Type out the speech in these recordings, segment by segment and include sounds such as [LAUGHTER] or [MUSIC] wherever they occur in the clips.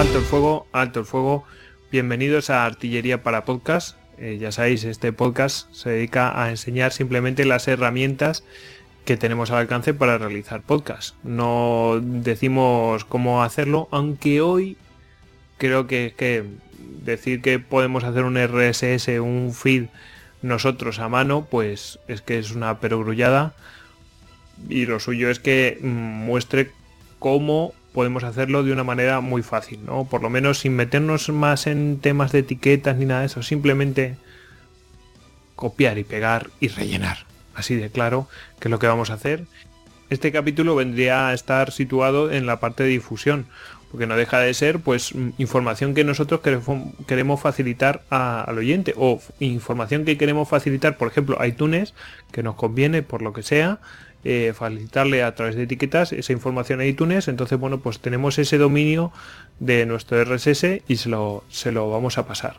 Alto el fuego, alto el fuego. Bienvenidos a Artillería para Podcast. Eh, ya sabéis, este podcast se dedica a enseñar simplemente las herramientas que tenemos al alcance para realizar podcast. No decimos cómo hacerlo, aunque hoy creo que, que decir que podemos hacer un RSS, un feed nosotros a mano, pues es que es una perogrullada. Y lo suyo es que muestre cómo podemos hacerlo de una manera muy fácil, ¿no? Por lo menos sin meternos más en temas de etiquetas ni nada de eso, simplemente copiar y pegar y rellenar. Así de claro que es lo que vamos a hacer. Este capítulo vendría a estar situado en la parte de difusión, porque no deja de ser pues información que nosotros queremos facilitar al oyente o información que queremos facilitar, por ejemplo, iTunes, que nos conviene por lo que sea, eh, facilitarle a través de etiquetas esa información a iTunes. Entonces, bueno, pues tenemos ese dominio de nuestro RSS y se lo, se lo vamos a pasar.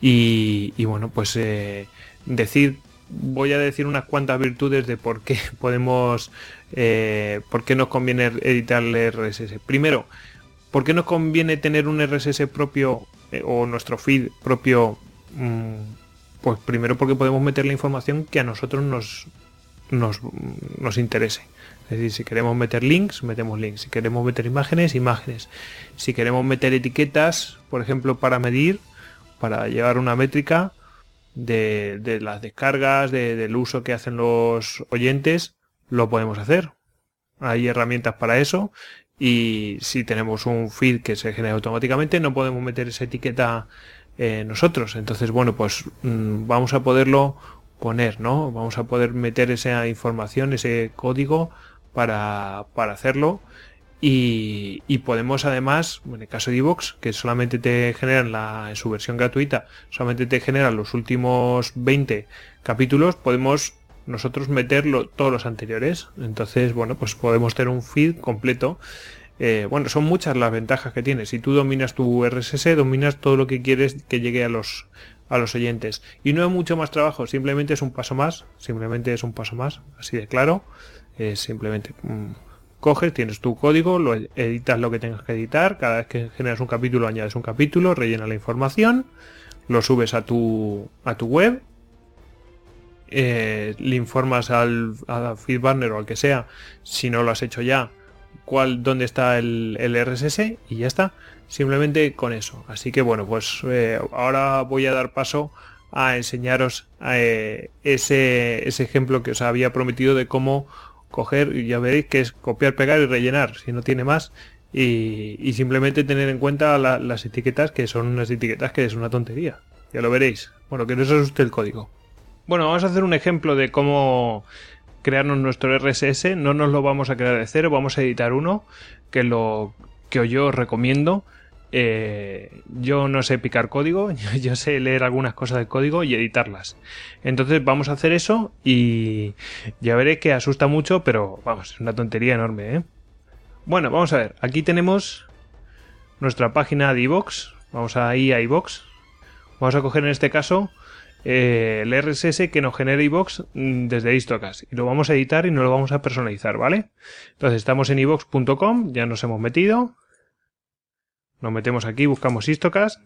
Y, bueno, pues eh, decir, voy a decir unas cuantas virtudes de por qué [LAUGHS] podemos, eh, por qué nos conviene editar el RSS. Primero, ¿por qué nos conviene tener un RSS propio o nuestro feed propio? Mm, pues primero porque podemos meter la información que a nosotros nos, nos, nos interese. Es decir, si queremos meter links, metemos links. Si queremos meter imágenes, imágenes. Si queremos meter etiquetas, por ejemplo, para medir, para llevar una métrica de, de las descargas, del uso que hacen los oyentes, lo podemos hacer. Hay herramientas para eso. Y si tenemos un feed que se genera automáticamente, no podemos meter esa etiqueta eh, nosotros. Entonces, bueno, pues mm, vamos a poderlo poner, ¿no? Vamos a poder meter esa información, ese código para, para hacerlo. Y, podemos además, en el caso de Evox, que solamente te generan la, en su versión gratuita, solamente te generan los últimos 20 capítulos, podemos nosotros meterlo todos los anteriores. Entonces, bueno, pues podemos tener un feed completo. Eh, bueno, son muchas las ventajas que tiene. Si tú dominas tu RSS, dominas todo lo que quieres que llegue a los a los oyentes. Y no es mucho más trabajo, simplemente es un paso más, simplemente es un paso más, así de claro. Es simplemente mm, coges, tienes tu código, lo editas lo que tengas que editar, cada vez que generas un capítulo añades un capítulo, rellena la información, lo subes a tu, a tu web, eh, le informas al, al feedburner o al que sea, si no lo has hecho ya, cuál, dónde está el, RSS y ya está simplemente con eso. Así que bueno, pues eh, ahora voy a dar paso a enseñaros eh, ese, ese ejemplo que os había prometido de cómo coger, y ya veréis que es copiar, pegar y rellenar, si no tiene más, y, simplemente tener en cuenta las etiquetas, que son unas etiquetas que es una tontería. Ya lo veréis. Bueno, que no se asuste el código. Bueno, vamos a hacer un ejemplo de cómo crearnos nuestro RSS. No nos lo vamos a crear de cero, vamos a editar uno, que lo que yo os recomiendo eh, yo no sé picar código, [LAUGHS] yo sé leer algunas cosas del código y editarlas. Entonces vamos a hacer eso y ya veré que asusta mucho, pero vamos, es una tontería enorme. ¿eh? Bueno, vamos a ver, aquí tenemos nuestra página de iVox, vamos a ir a iVox, vamos a coger en este caso eh, el RSS que nos genera iVox mm, desde Istocast y lo vamos a editar y no lo vamos a personalizar, ¿vale? Entonces estamos en iVox.com, ya nos hemos metido nos metemos aquí, buscamos Histocast.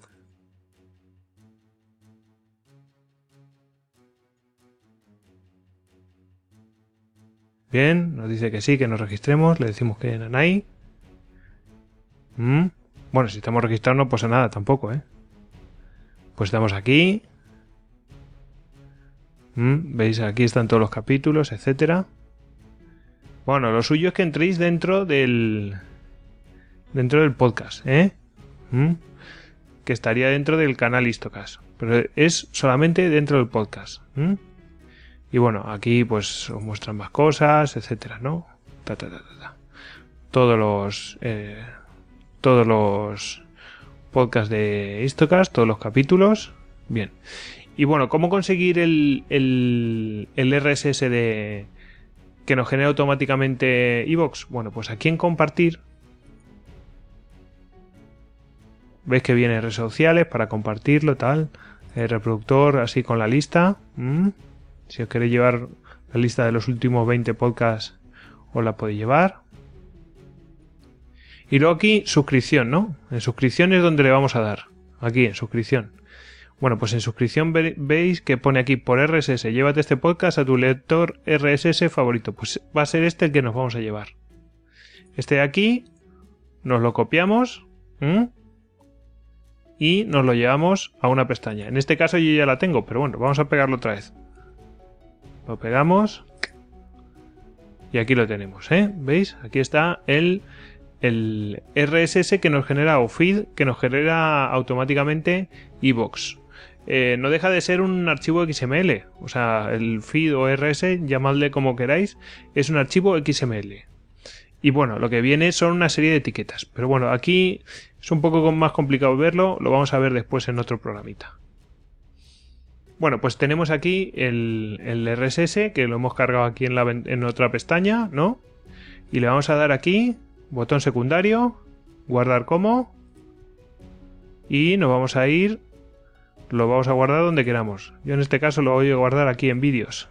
Bien, nos dice que sí, que nos registremos. Le decimos que en ahí. Mm. Bueno, si estamos registrados no pasa nada tampoco, ¿eh? Pues estamos aquí. Mm. Veis, aquí están todos los capítulos, etcétera. Bueno, lo suyo es que entréis dentro del... Dentro del podcast, ¿eh? que estaría dentro del canal Istocas. Pero es solamente dentro del podcast. Y bueno, aquí pues os muestran más cosas, etcétera, ¿no? todos los. Eh, todos los podcasts de Istocas, todos los capítulos. Bien. Y bueno, ¿cómo conseguir el, RSS que nos genera automáticamente Evox? Bueno, pues aquí en compartir Veis que viene redes sociales para compartirlo, tal. El reproductor así con la lista. Si os queréis llevar la lista de los últimos 20 podcasts, os la podéis llevar. Y luego aquí, suscripción, ¿no? En suscripción es donde le vamos a dar. Aquí, en suscripción. Bueno, pues en suscripción veis que pone aquí por RSS, llévate este podcast a tu lector RSS favorito. Pues va a ser este el que nos vamos a llevar. Este de aquí, nos lo copiamos y nos lo llevamos a una pestaña. En este caso yo ya la tengo, pero bueno, vamos a pegarlo otra vez. Lo pegamos y aquí lo tenemos, ¿eh? ¿Veis? Aquí está el, el RSS que nos genera o feed que nos genera automáticamente iBox. Eh, no deja de ser un archivo XML, o sea, el feed o RSS, llamadle como queráis, es un archivo XML. Y bueno, lo que viene son una serie de etiquetas. Pero bueno, aquí es un poco más complicado verlo, lo vamos a ver después en otro programita. Bueno, pues tenemos aquí el, RSS que lo hemos cargado aquí en, la, en otra pestaña, ¿no? Y le vamos a dar aquí, botón secundario, guardar como. Y nos vamos a ir, lo vamos a guardar donde queramos. Yo en este caso lo voy a guardar aquí en vídeos.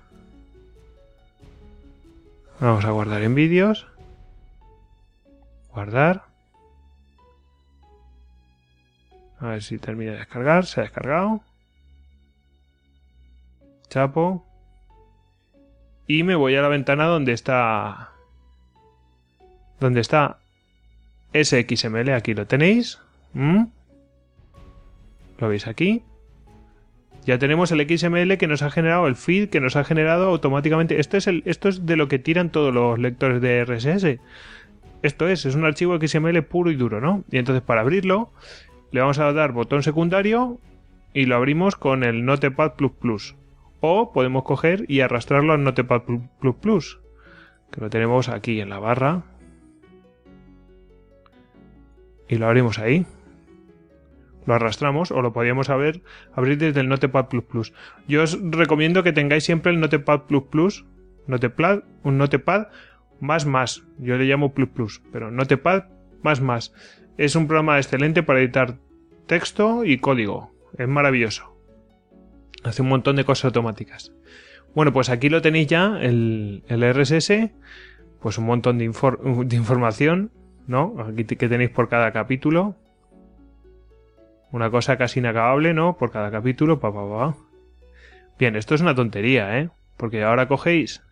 Vamos a guardar en vídeos. Guardar. A ver si termina de descargar. Se ha descargado. Chapo. Y me voy a la ventana donde está... Donde está SXML. Aquí lo tenéis. ¿Mm? Lo veis aquí. Ya tenemos el XML que nos ha generado el feed, que nos ha generado automáticamente. Esto es, el, esto es de lo que tiran todos los lectores de RSS. Esto es, es un archivo XML puro y duro, ¿no? Y entonces para abrirlo le vamos a dar botón secundario y lo abrimos con el Notepad++. O podemos coger y arrastrarlo al Notepad++, que lo tenemos aquí en la barra. Y lo abrimos ahí. Lo arrastramos o lo podríamos abrir, abrir desde el Notepad++. Yo os recomiendo que tengáis siempre el Notepad++, Notepad, un Notepad más más. Yo le llamo plus plus, pero Notepad más más. Es un programa excelente para editar texto y código. Es maravilloso. Hace un montón de cosas automáticas. Bueno, pues aquí lo tenéis ya, el, RSS, pues un montón de, información, ¿no? Aquí que tenéis por cada capítulo. Una cosa casi inacabable, ¿no? Por cada capítulo, pa, pa, pa. Bien, esto es una tontería, ¿eh? Porque ahora cogéis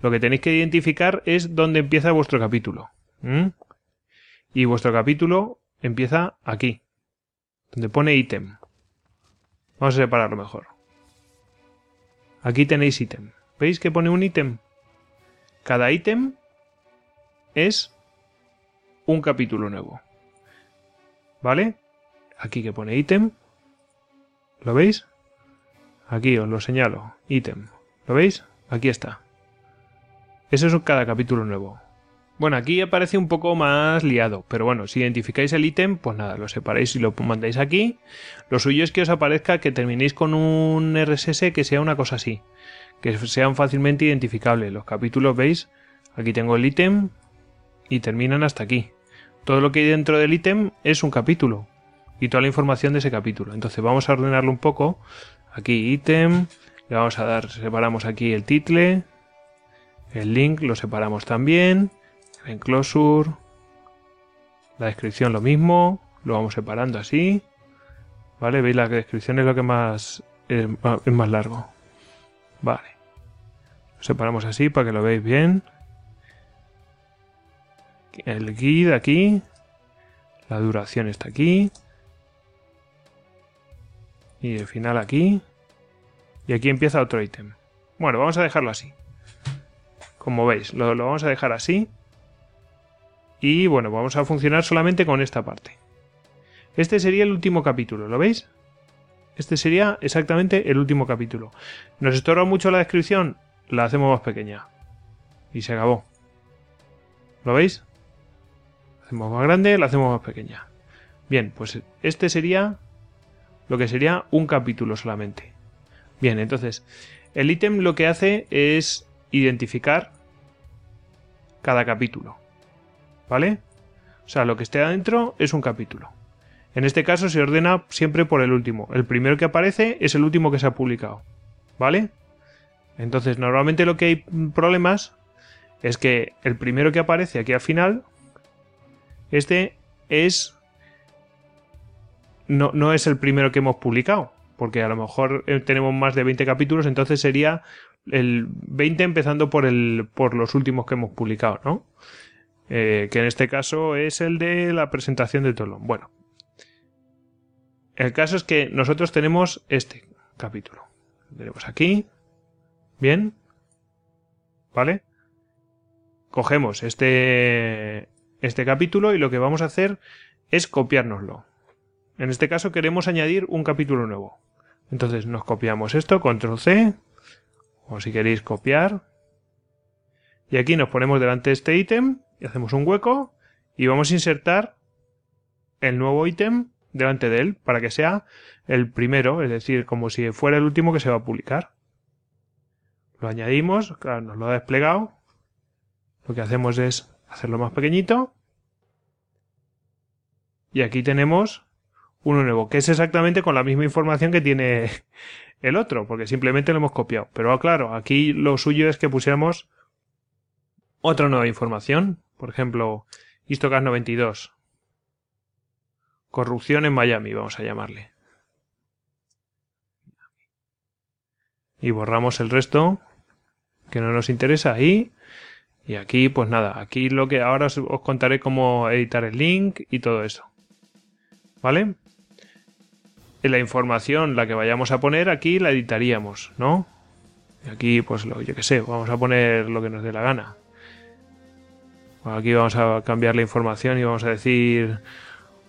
lo que tenéis que identificar es dónde empieza vuestro capítulo. Y vuestro capítulo empieza aquí, donde pone ítem. Vamos a separarlo mejor. Aquí tenéis ítem. ¿Veis que pone un ítem? Cada ítem es un capítulo nuevo. ¿Vale? Aquí que pone ítem. ¿Lo veis? Aquí os lo señalo. Ítem. ¿Lo veis? Aquí está. Eso es cada capítulo nuevo. Bueno, aquí aparece un poco más liado, pero bueno, si identificáis el ítem, pues nada, lo separáis y lo mandáis aquí. Lo suyo es que os aparezca que terminéis con un RSS que sea una cosa así, que sean fácilmente identificables. Los capítulos, veis, aquí tengo el ítem y terminan hasta aquí. Todo lo que hay dentro del ítem es un capítulo y toda la información de ese capítulo. Entonces vamos a ordenarlo un poco. Aquí ítem, le vamos a dar, separamos aquí el título el link lo separamos también. El enclosure. La descripción lo mismo. Lo vamos separando así. ¿Vale? ¿Veis? La descripción es lo que más es más largo. Vale. Lo separamos así para que lo veáis bien. El guide aquí. La duración está aquí. Y el final aquí. Y aquí empieza otro ítem. Bueno, vamos a dejarlo así. Como veis, lo, vamos a dejar así. Y bueno, vamos a funcionar solamente con esta parte. Este sería el último capítulo, ¿lo veis? Este sería exactamente el último capítulo. ¿Nos estorba mucho la descripción? La hacemos más pequeña. Y se acabó. ¿Lo veis? Hacemos más grande, la hacemos más pequeña. Bien, pues este sería lo que sería un capítulo solamente. Bien, entonces, el ítem lo que hace es identificar cada capítulo. ¿Vale? O sea, lo que esté adentro es un capítulo. En este caso se ordena siempre por el último. El primero que aparece es el último que se ha publicado. ¿Vale? Entonces, normalmente lo que hay problemas es que el primero que aparece aquí al final Este es... No, no es el primero que hemos publicado, porque a lo mejor eh, tenemos más de 20 capítulos, entonces sería el 20 empezando por, el, por los últimos que hemos publicado, ¿no? Eh, que en este caso es el de la presentación de Tolón. Bueno, el caso es que nosotros tenemos este capítulo. tenemos aquí. Bien. ¿Vale? Cogemos este, este capítulo y lo que vamos a hacer es copiárnoslo. En este caso queremos añadir un capítulo nuevo. Entonces nos copiamos esto, control C, o si queréis copiar. Y aquí nos ponemos delante de este ítem y hacemos un hueco y vamos a insertar el nuevo ítem delante de él para que sea el primero, es decir, como si fuera el último que se va a publicar. Lo añadimos, claro, nos lo ha desplegado. Lo que hacemos es hacerlo más pequeñito. Y aquí tenemos uno nuevo, que es exactamente con la misma información que tiene el otro, porque simplemente lo hemos copiado. Pero claro, aquí lo suyo es que pusiéramos otra nueva información. Por ejemplo, Histocast 92. Corrupción en Miami, vamos a llamarle. Y borramos el resto que no nos interesa ahí. Y aquí, pues nada, aquí lo que ahora os, contaré cómo editar el link y todo eso. ¿Vale? La información, la que vayamos a poner, aquí la editaríamos, ¿no? Aquí, pues lo, yo que sé, vamos a poner lo que nos dé la gana. Aquí vamos a cambiar la información y vamos a decir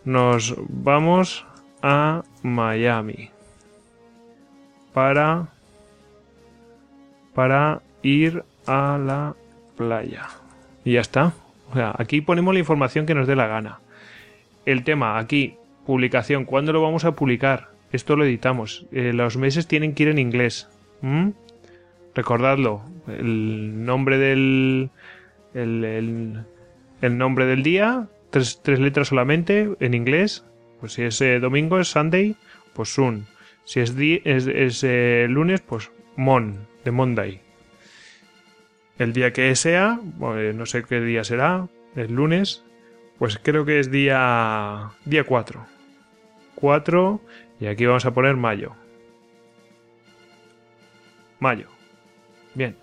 nos vamos a Miami para para ir a la playa. Y ya está. O sea, aquí ponemos la información que nos dé la gana. El tema aquí, publicación, ¿cuándo lo vamos a publicar? Esto lo editamos. Eh, los meses tienen que ir en inglés. Recordadlo. El nombre del. El, el nombre del día, tres, letras solamente en inglés. Pues si es eh, domingo es Sunday, pues Sun. Si es, es, eh, lunes, pues Mon, de Monday. El día que sea, no sé qué día será, el lunes, pues creo que es día, día 4. 4 y aquí vamos a poner mayo. Mayo. Bien.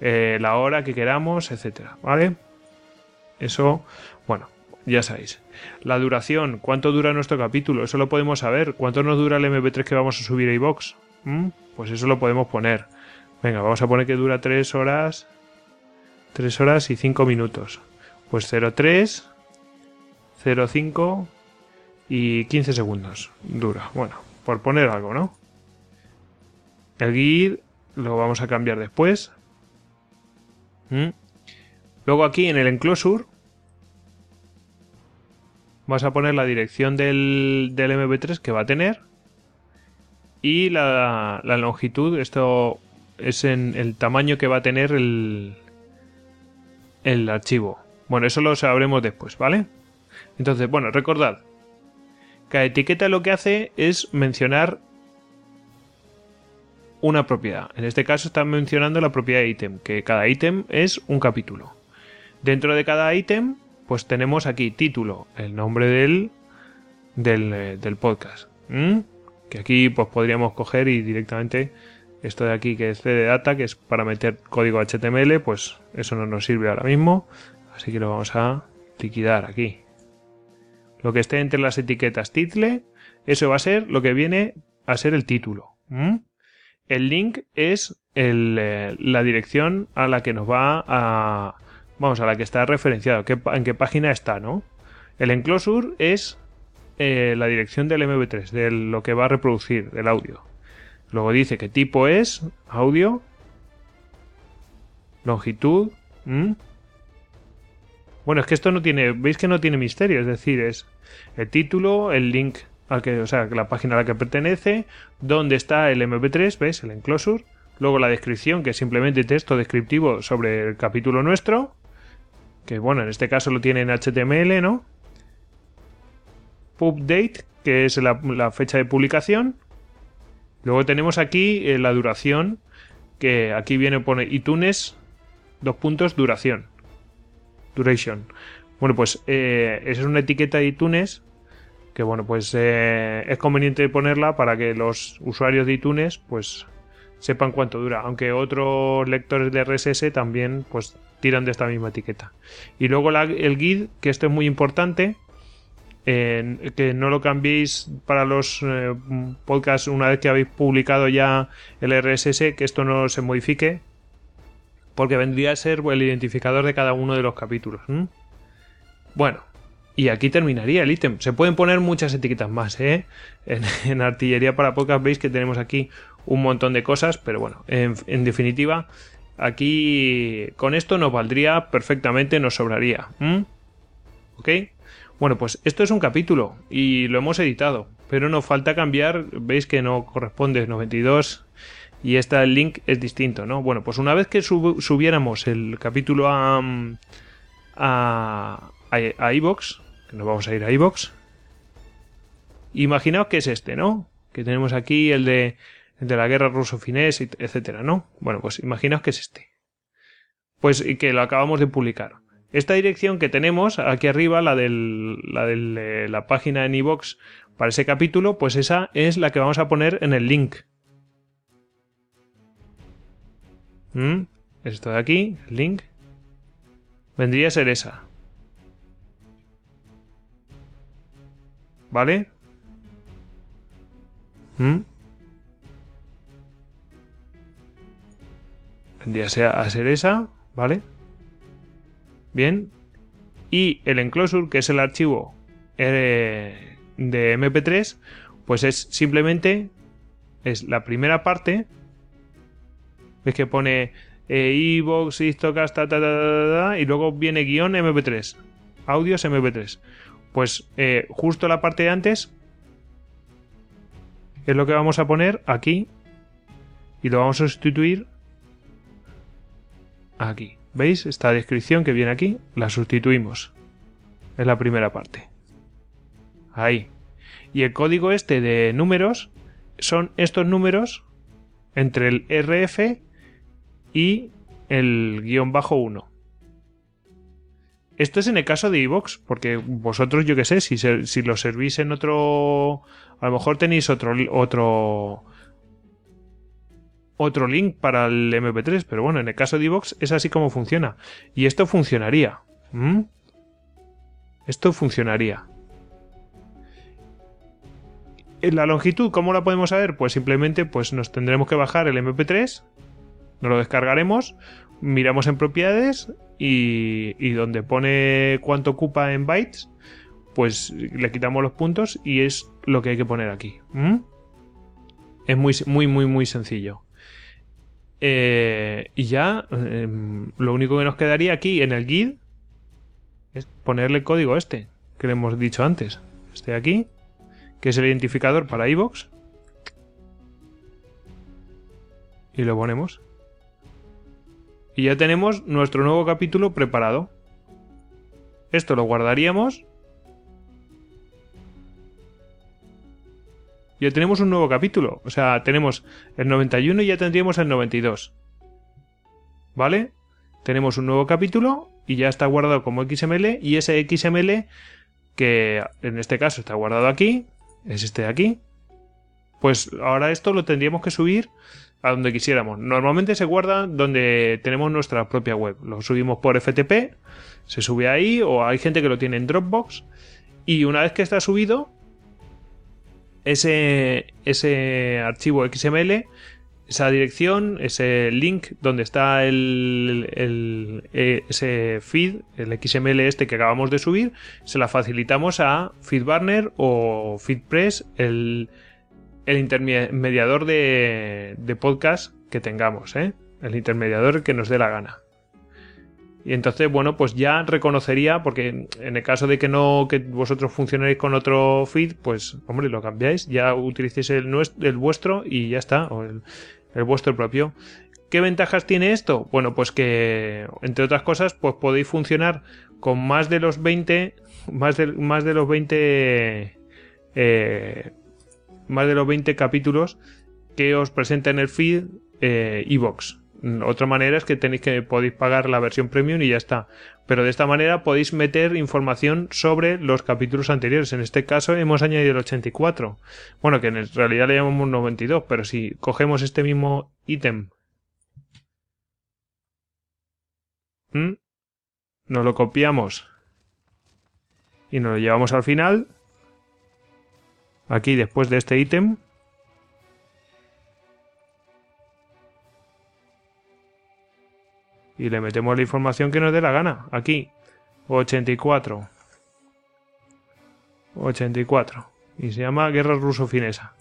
Eh, la hora que queramos, etcétera. ¿Vale? Eso, bueno, ya sabéis. La duración, ¿cuánto dura nuestro capítulo? Eso lo podemos saber. ¿Cuánto nos dura el MP3 que vamos a subir a iBox? ¿Mm? Pues eso lo podemos poner. Venga, vamos a poner que dura 3 horas. 3 horas y 5 minutos. Pues 03, 05 y 15 segundos dura. Bueno, por poner algo, ¿no? El guide lo vamos a cambiar después. ¿Mm? Luego aquí en el enclosure vas a poner la dirección del, del MP3 que va a tener y la, la, longitud. Esto es en el tamaño que va a tener el, el archivo. Bueno, eso lo sabremos después, ¿vale? Entonces, bueno, recordad. Cada etiqueta lo que hace es mencionar una propiedad. En este caso está mencionando la propiedad de ítem, que cada ítem es un capítulo. Dentro de cada ítem, pues tenemos aquí título, el nombre del, del, eh, podcast. Que aquí pues podríamos coger y directamente esto de aquí que es de data, que es para meter código HTML, pues eso no nos sirve ahora mismo. Así que lo vamos a liquidar aquí. Lo que esté entre las etiquetas title, eso va a ser lo que viene a ser el título. El link es eh, la dirección a la que nos va a Vamos, a la que está referenciado, en qué página está, ¿no? El enclosure es eh, la dirección del MV3, de lo que va a reproducir, del audio. Luego dice qué tipo es, audio, longitud. Bueno, es que esto no tiene, veis que no tiene misterio, es decir, es el título, el link al que, o sea, la página a la que pertenece, dónde está el MP3, ¿ves? El enclosure. Luego la descripción, que es simplemente texto descriptivo sobre el capítulo nuestro que bueno, en este caso lo tiene en HTML, ¿no? Pub date, que es la, fecha de publicación. Luego tenemos aquí eh, la duración, que aquí viene pone iTunes, dos puntos, duración. Duration. Bueno, pues eh, esa es una etiqueta de iTunes que bueno, pues eh, es conveniente ponerla para que los usuarios de iTunes pues sepan cuánto dura, aunque otros lectores de RSS también pues tiran de esta misma etiqueta. Y luego el guide, que esto es muy importante, que no lo cambiéis para los eh, podcasts una vez que habéis publicado ya el RSS, que esto no se modifique, porque vendría a ser el identificador de cada uno de los capítulos. Bueno, y aquí terminaría el ítem. Se pueden poner muchas etiquetas más, ¿eh? [LAUGHS] En, artillería para podcast veis que tenemos aquí un montón de cosas, pero bueno, en, definitiva, aquí con esto nos valdría perfectamente, nos sobraría. ¿Ok? Bueno, pues esto es un capítulo y lo hemos editado, pero nos falta cambiar, veis que no corresponde 92 y este el link es distinto, ¿no? Bueno, pues una vez que subiéramos el capítulo a a, a, iVox, que nos vamos a ir a iVox, imaginaos que es este, ¿no? Que tenemos aquí el de, el de la guerra ruso-finés, etcétera, ¿no? Bueno, pues imaginaos que es este. Pues que lo acabamos de publicar. Esta dirección que tenemos aquí arriba, la, del, la de la página en iVox para ese capítulo, pues esa es la que vamos a poner en el link. ¿Mm? Esto de aquí, el link. Vendría a ser esa. ¿Vale? ¿Mm? Vendría a ser esa, ¿vale? Bien. Y el enclosure, que es el archivo eh, de MP3, pues es simplemente es la primera parte. Ves que pone eh, Evox, Istocast, ta, ta, ta, y luego viene guion MP3. Audios MP3. Pues eh, justo la parte de antes es lo que vamos a poner aquí y lo vamos a sustituir aquí. ¿Veis? Esta descripción que viene aquí, la sustituimos. Es la primera parte. Ahí. Y el código este de números son estos números entre el RF y el guion bajo 1. Esto es en el caso de iVox, porque vosotros, yo que sé, si, si lo servís en otro. A lo mejor tenéis otro, otro, otro link para el MP3, pero bueno, en el caso de Evox es así como funciona. Y esto funcionaría. Esto funcionaría. ¿En la longitud cómo la podemos saber? Pues simplemente pues nos tendremos que bajar el MP3, nos lo descargaremos, miramos en propiedades y, donde pone cuánto ocupa en bytes, pues le quitamos los puntos y es lo que hay que poner aquí. Es muy, muy, muy, muy sencillo. Eh, y ya em, lo único que nos quedaría aquí en el guide es ponerle código este que le hemos dicho antes. Este de aquí, que es el identificador para iVoox. Y lo ponemos. Y ya tenemos nuestro nuevo capítulo preparado. Esto lo guardaríamos ya tenemos un nuevo capítulo. O sea, tenemos el 91 y ya tendríamos el 92. ¿Vale? Tenemos un nuevo capítulo y ya está guardado como XML y ese XML que en este caso está guardado aquí, es este de aquí, pues ahora esto lo tendríamos que subir a donde quisiéramos. Normalmente se guarda donde tenemos nuestra propia web. Lo subimos por FTP, se sube ahí o hay gente que lo tiene en Dropbox y una vez que está subido, ese, ese archivo XML, esa dirección, ese link donde está el, e, ese feed, el XML este que acabamos de subir, se la facilitamos a FeedBurner o FeedPress, el, el intermediador de, de, podcast que tengamos, ¿eh? el intermediador que nos dé la gana. Y entonces, bueno, pues ya reconocería, porque en el caso de que no, que vosotros funcionéis con otro feed, pues, hombre, lo cambiáis, ya utilicéis el, el vuestro y ya está, o el, vuestro propio. ¿Qué ventajas tiene esto? Bueno, pues que, entre otras cosas, pues podéis funcionar con más de los 20, más de, más de los 20, eh, más de los 20 capítulos que os presenta en el feed eh, Mm, Otra manera es que tenéis que podéis pagar la versión premium y ya está. Pero de esta manera podéis meter información sobre los capítulos anteriores. En este caso hemos añadido el 84. Bueno, que en realidad le llamamos 92, pero si cogemos este mismo ítem, nos lo copiamos y nos lo llevamos al final. Aquí después de este ítem. Y le metemos la información que nos dé la gana. Aquí. 84. 84. Y se llama Guerra Ruso-Finesa.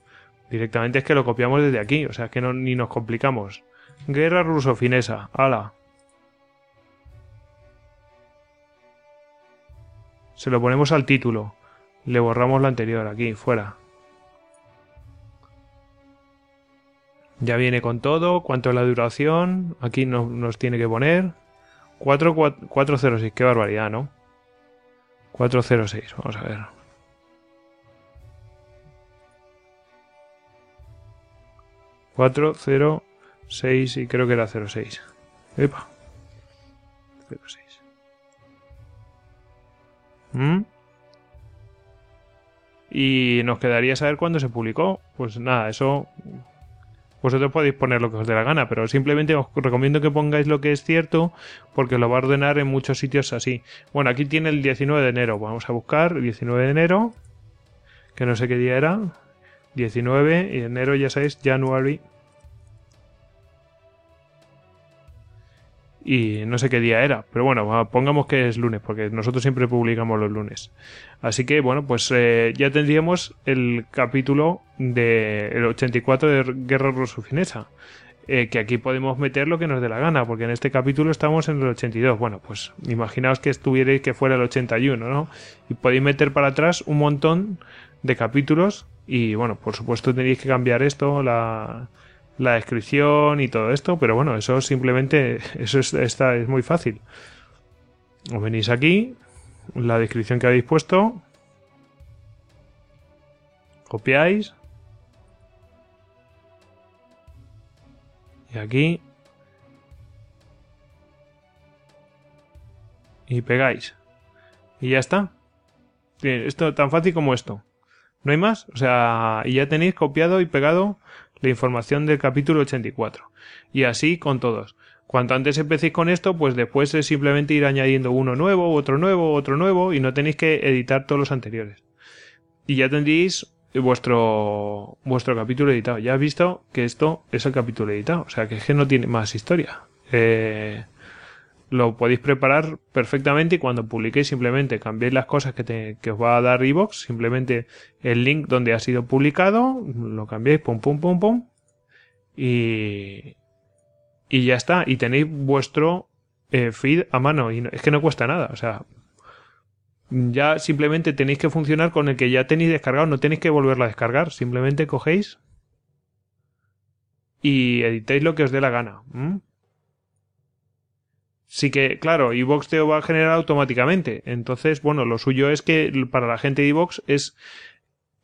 Directamente es que lo copiamos desde aquí. O sea, que no, ni nos complicamos. Guerra Ruso-Finesa. Ala. Se lo ponemos al título. Le borramos lo anterior. Aquí, fuera. Ya viene con todo, cuánto es la duración, aquí no, nos tiene que poner 4, 4, 406, qué barbaridad, ¿no? 406, vamos a ver. Cuatro, cero, seis y creo que era 06. Epa. 06. ¿Mm? Y nos quedaría saber cuándo se publicó. Pues nada, eso vosotros podéis poner lo que os dé la gana, pero simplemente os recomiendo que pongáis lo que es cierto porque lo va a ordenar en muchos sitios así. Bueno, aquí tiene el 19 de enero. Vamos a buscar el 19 de enero, que no sé qué día era. 19 y enero ya sabéis, January. Y no sé qué día era, pero bueno, pongamos que es lunes, porque nosotros siempre publicamos los lunes. Así que bueno, pues eh, ya tendríamos el capítulo del 84 de Guerra Ruso-Finesa. Eh, que aquí podemos meter lo que nos dé la gana, porque en este capítulo estamos en el 82. Bueno, pues imaginaos que estuvierais que fuera el 81, ¿no? Y podéis meter para atrás un montón de capítulos y bueno, por supuesto tenéis que cambiar esto, la, la descripción y todo esto, pero bueno, eso simplemente, [LAUGHS] eso es, está, es muy fácil. Os venís aquí, la descripción que habéis puesto, copiáis, y aquí, y pegáis, y ya está. Bien, esto tan fácil como esto. No hay más, o sea, y ya tenéis copiado y pegado la información del capítulo 84. Y así con todos. Cuanto antes empecéis con esto, pues después es simplemente ir añadiendo uno nuevo, otro nuevo, otro nuevo, y no tenéis que editar todos los anteriores. Y ya tendréis vuestro, vuestro capítulo editado. Ya has visto que esto es el capítulo editado. O sea que es que no tiene más historia. Eh, lo podéis preparar perfectamente y cuando publiquéis simplemente cambiéis las cosas que, te, que os va a dar iVoox, simplemente el link donde ha sido publicado, lo cambiéis, pum, pum, pum, pum, y, y ya está, y tenéis vuestro eh, feed a mano, y no, es que no cuesta nada, o sea, ya simplemente tenéis que funcionar con el que ya tenéis descargado, no tenéis que volverlo a descargar, simplemente cogéis y editéis lo que os dé la gana. Sí que, claro, iVox te va a generar automáticamente. Entonces, bueno, lo suyo es que para la gente de iVox es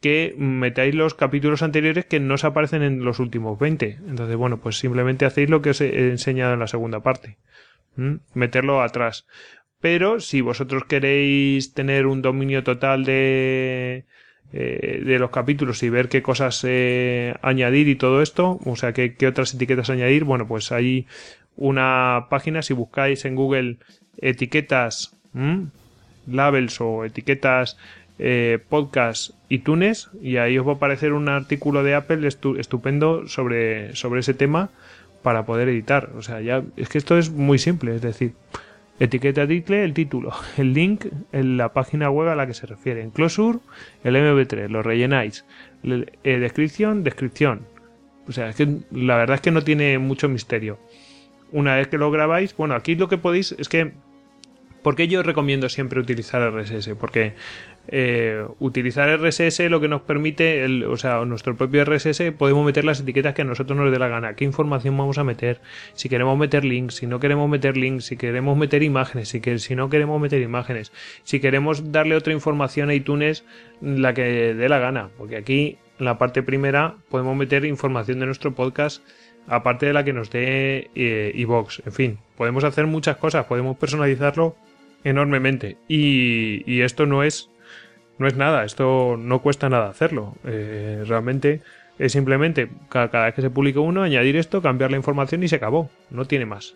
que metáis los capítulos anteriores que no se aparecen en los últimos 20. Entonces, bueno, pues simplemente hacéis lo que os he enseñado en la segunda parte. Meterlo atrás. Pero si vosotros queréis tener un dominio total de, eh, de los capítulos y ver qué cosas eh, añadir y todo esto, o sea, qué, qué otras etiquetas añadir, bueno, pues hay una página, si buscáis en Google etiquetas, labels o etiquetas eh, podcast iTunes y ahí os va a aparecer un artículo de Apple estu estupendo sobre, sobre ese tema para poder editar. O sea, ya es que esto es muy simple, es decir, etiqueta title, el título, [LAUGHS] el link en la página web a la que se refiere, en Closure, el MB3, lo rellenáis, eh, descripción, descripción. O sea, es que la verdad es que no tiene mucho misterio una vez que lo grabáis, bueno, aquí lo que podéis es que, ¿por qué yo recomiendo siempre utilizar RSS? Porque eh, utilizar RSS lo que nos permite, el, o sea, nuestro propio RSS, podemos meter las etiquetas que a nosotros nos dé la gana. ¿Qué información vamos a meter? Si queremos meter links, si no queremos meter links, si queremos meter imágenes, si, que, si no queremos meter imágenes, si queremos darle otra información a iTunes, la que dé la gana. Porque aquí, en la parte primera, podemos meter información de nuestro podcast aparte de la que nos dé iVox. en fin, podemos hacer muchas cosas, podemos personalizarlo enormemente. Y, esto no es, no es nada, esto no cuesta nada hacerlo. Eh, realmente es simplemente cada, vez que se publica uno, añadir esto, cambiar la información y se acabó. No tiene más.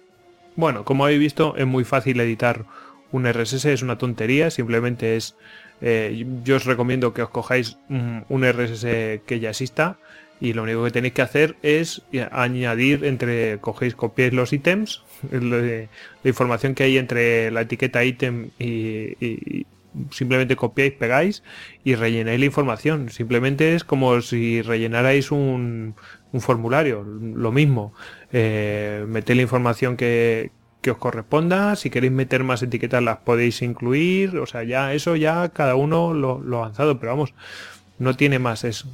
Bueno, como habéis visto, es muy fácil editar un RSS, es una tontería, simplemente es... Eh, yo os recomiendo que os cojáis un, RSS que ya exista y lo único que tenéis que hacer es añadir entre cogéis copiáis los ítems la información que hay entre la etiqueta ítem y, simplemente copiáis pegáis y rellenáis la información. Simplemente es como si rellenarais un, formulario lo mismo. Eh, metéis la información que, que os corresponda si queréis meter más etiquetas las podéis incluir o sea ya eso ya cada uno lo, lo avanzado pero vamos no tiene más eso.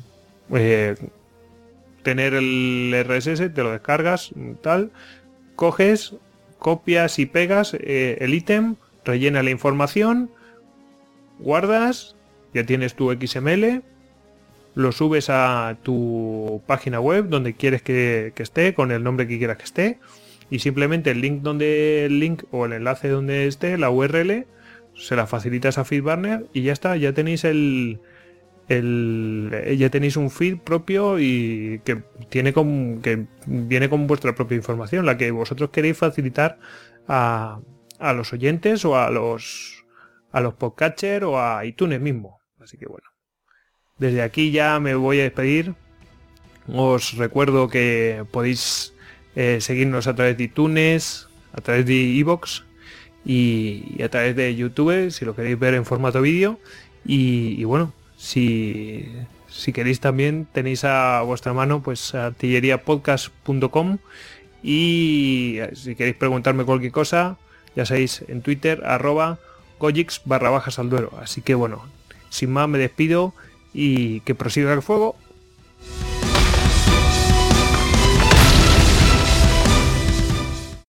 Eh, tener el RSS, te lo descargas, tal, coges, copias y pegas eh, el ítem, rellena la información, guardas, ya tienes tu XML, lo subes a tu página web donde quieres que, esté, con el nombre que quieras que esté, y simplemente el link donde el link o el enlace donde esté, la URL, se la facilitas a FeedBurner y ya está, ya tenéis el, el, ya tenéis un feed propio y que tiene con, que viene con vuestra propia información, la que vosotros queréis facilitar a, a los oyentes o a los a los podcatcher o a iTunes mismo. Así que bueno. Desde aquí ya me voy a despedir. Os recuerdo que podéis eh, seguirnos a través de iTunes, a través de Evox y, a través de YouTube si lo queréis ver en formato vídeo. y bueno, si, queréis también tenéis a vuestra mano pues artilleriapodcast.com y eh, si queréis preguntarme cualquier cosa, ya sabéis en Twitter arroba barra bajas al duero. Así que bueno, sin más me despido y que prosiga el fuego